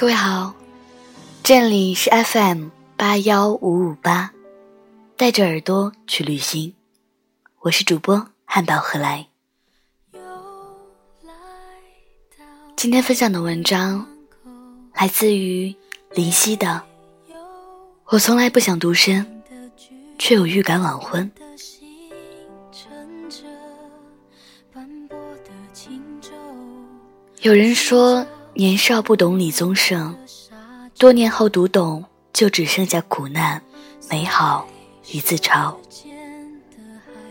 各位好，这里是 FM 八幺五五八，带着耳朵去旅行，我是主播汉堡何来。今天分享的文章来自于林夕的。我从来不想独身，却有预感晚婚。有人说年少不懂李宗盛，多年后读懂，就只剩下苦难、美好与自嘲。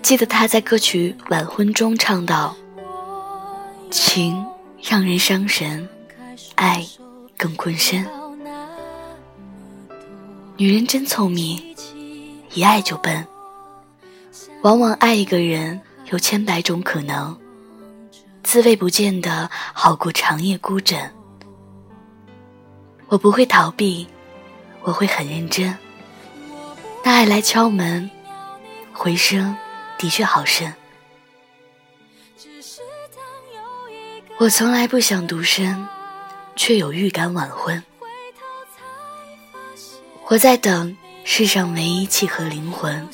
记得他在歌曲《晚婚》中唱道：“情让人伤神，爱更困身。女人真聪明，一爱就笨。往往爱一个人有千百种可能。”滋味不见得好过长夜孤枕。我不会逃避，我会很认真。那爱来敲门，回声的确好深。我从来不想独身，却有预感晚婚。我在等世上唯一契合灵魂。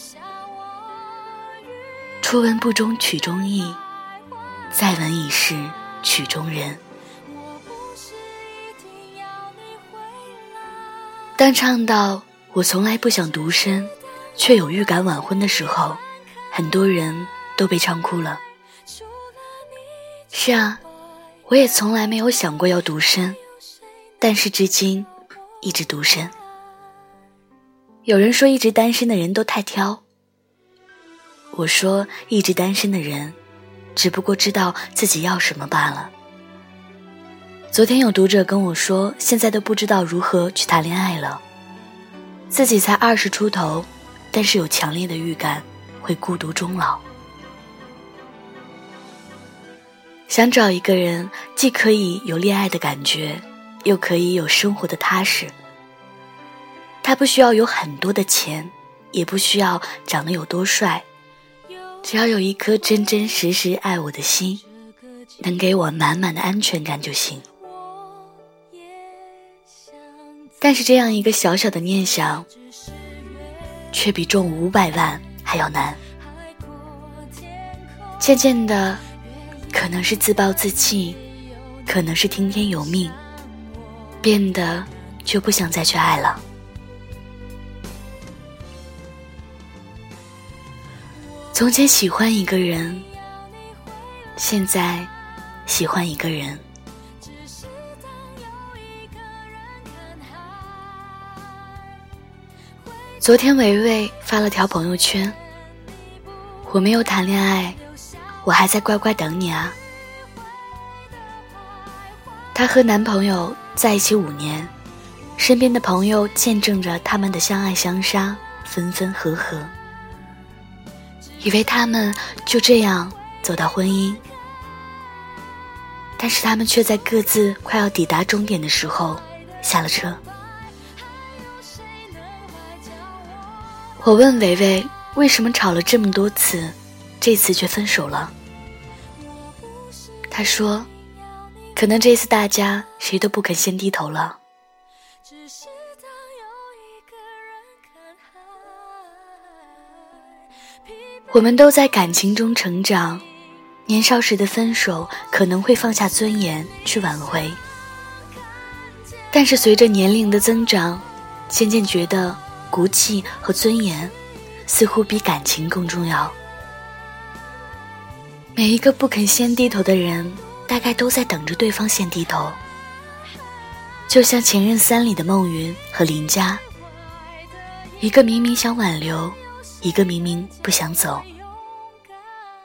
初闻不中曲中意。再闻已是曲中人。当唱到“我从来不想独身，却有预感晚婚”的时候，很多人都被唱哭了。是啊，我也从来没有想过要独身，但是至今一直独身。有人说一直单身的人都太挑，我说一直单身的人。只不过知道自己要什么罢了。昨天有读者跟我说，现在都不知道如何去谈恋爱了。自己才二十出头，但是有强烈的预感会孤独终老。想找一个人，既可以有恋爱的感觉，又可以有生活的踏实。他不需要有很多的钱，也不需要长得有多帅。只要有一颗真真实实爱我的心，能给我满满的安全感就行。但是这样一个小小的念想，却比中五百万还要难。渐渐的，可能是自暴自弃，可能是听天由命，变得就不想再去爱了。从前喜欢一个人，现在喜欢一个人。昨天维维发了条朋友圈：“我没有谈恋爱，我还在乖乖等你啊。”她和男朋友在一起五年，身边的朋友见证着他们的相爱相杀，分分合合。以为他们就这样走到婚姻，但是他们却在各自快要抵达终点的时候下了车。我问维维为什么吵了这么多次，这次却分手了。他说：“可能这次大家谁都不肯先低头了。”我们都在感情中成长，年少时的分手可能会放下尊严去挽回，但是随着年龄的增长，渐渐觉得骨气和尊严似乎比感情更重要。每一个不肯先低头的人，大概都在等着对方先低头，就像《前任三》里的孟云和林佳，一个明明想挽留。一个明明不想走，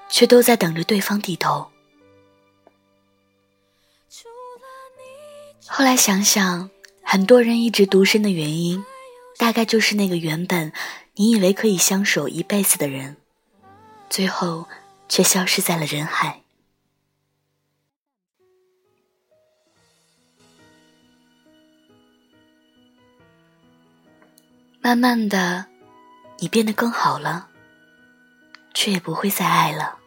却都在等着对方低头。后来想想，很多人一直独身的原因，大概就是那个原本你以为可以相守一辈子的人，最后却消失在了人海。慢慢的。你变得更好了，却也不会再爱了。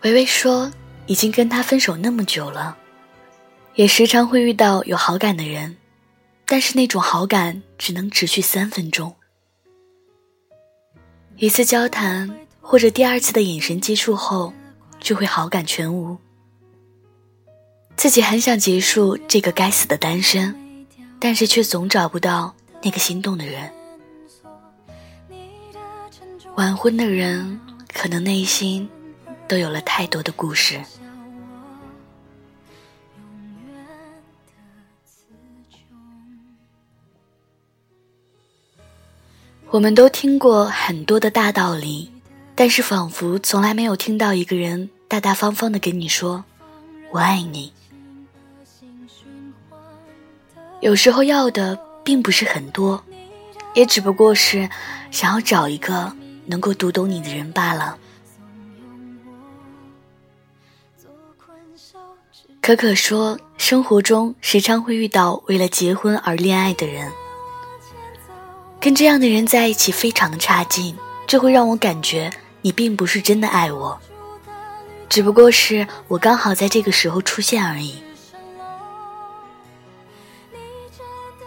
维维说，已经跟他分手那么久了，也时常会遇到有好感的人，但是那种好感只能持续三分钟。一次交谈或者第二次的眼神接触后，就会好感全无。自己很想结束这个该死的单身，但是却总找不到那个心动的人。晚婚的人可能内心都有了太多的故事。我们都听过很多的大道理，但是仿佛从来没有听到一个人大大方方的跟你说“我爱你”。有时候要的并不是很多，也只不过是想要找一个能够读懂你的人罢了。可可说，生活中时常会遇到为了结婚而恋爱的人。跟这样的人在一起非常的差劲，这会让我感觉你并不是真的爱我，只不过是我刚好在这个时候出现而已。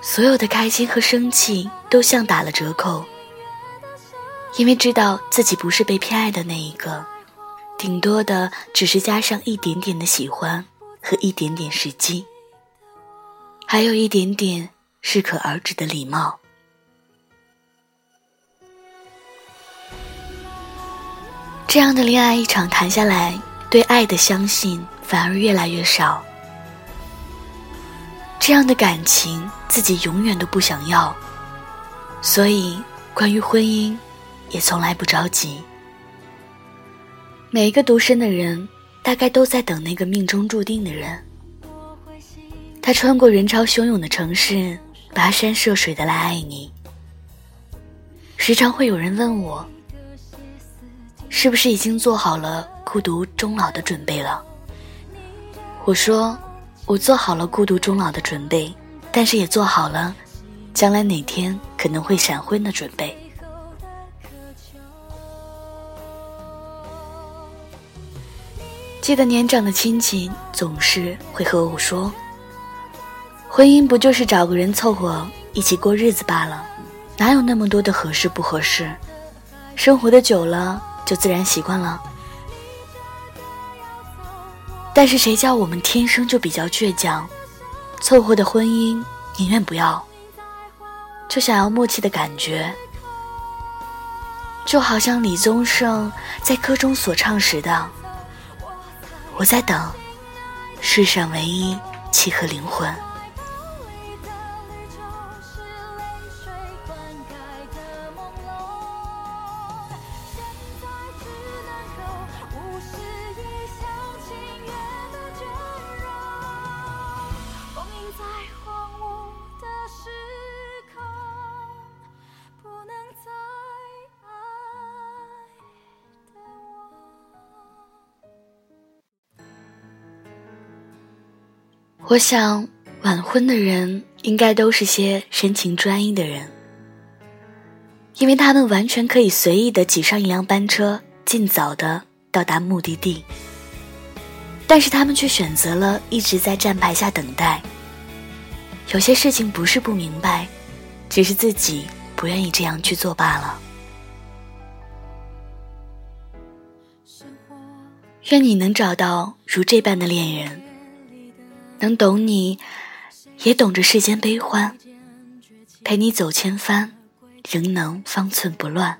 所有的开心和生气都像打了折扣，因为知道自己不是被偏爱的那一个，顶多的只是加上一点点的喜欢和一点点时机，还有一点点适可而止的礼貌。这样的恋爱一场谈下来，对爱的相信反而越来越少。这样的感情自己永远都不想要，所以关于婚姻，也从来不着急。每一个独身的人，大概都在等那个命中注定的人。他穿过人潮汹涌的城市，跋山涉水的来爱你。时常会有人问我。是不是已经做好了孤独终老的准备了？我说，我做好了孤独终老的准备，但是也做好了将来哪天可能会闪婚的准备。记得年长的亲戚总是会和我说：“婚姻不就是找个人凑合一起过日子罢了，哪有那么多的合适不合适？生活的久了。”就自然习惯了，但是谁叫我们天生就比较倔强，凑合的婚姻宁愿不要，就想要默契的感觉，就好像李宗盛在歌中所唱时的：“我在等世上唯一契合灵魂。”我想，晚婚的人应该都是些深情专一的人，因为他们完全可以随意的挤上一辆班车，尽早的到达目的地。但是他们却选择了一直在站牌下等待。有些事情不是不明白，只是自己不愿意这样去做罢了。愿你能找到如这般的恋人。能懂你，也懂着世间悲欢，陪你走千帆，仍能方寸不乱。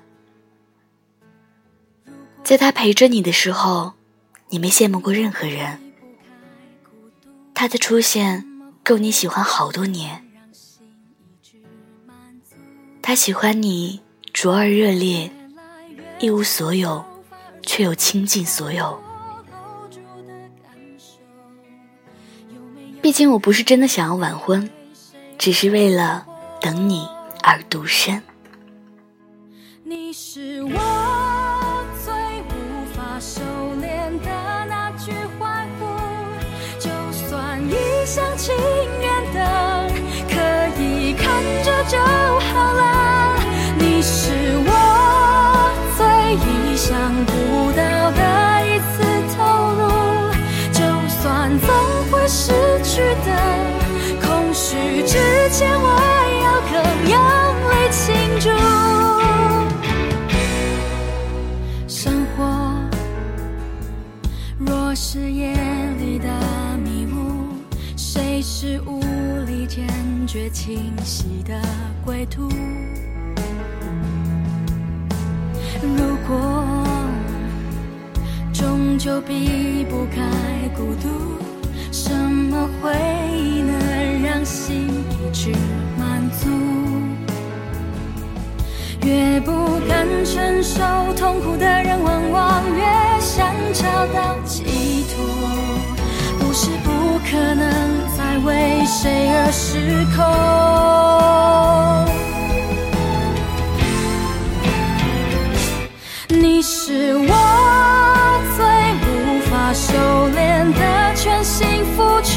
在他陪着你的时候，你没羡慕过任何人。他的出现够你喜欢好多年。他喜欢你灼而热烈，一无所有，却又倾尽所有。毕竟我不是真的想要晚婚，只是为了等你而独身。你是我最无法收敛的那句欢呼，就算一厢情前，我要更用力庆祝。生活若是夜里的迷雾，谁是无力坚决清晰的归途？如果终究避不开孤独，什么回忆能让心一直满足？越不敢承受痛苦的人，往往越想找到寄托。不是不可能再为谁而失控。你是我最无法收敛的全心付出，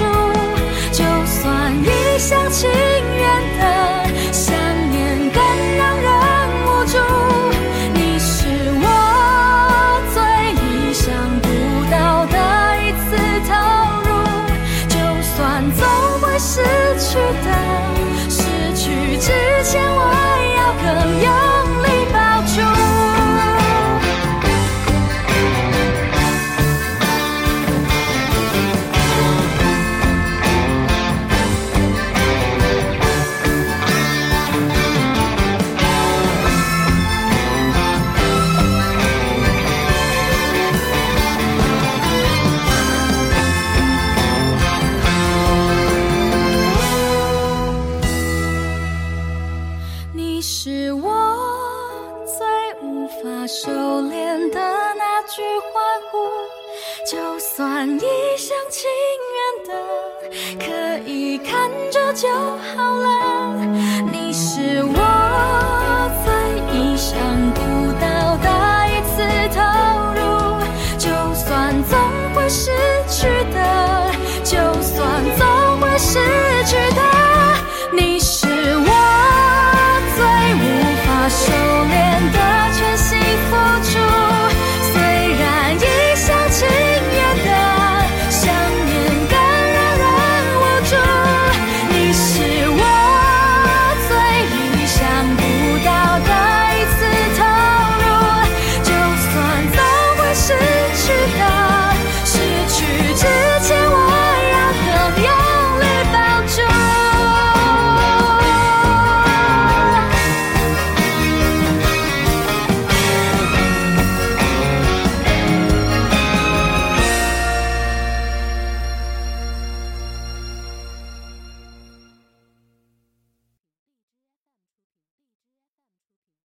无法收敛的那句欢呼，就算一厢情愿的，可以看着就好了。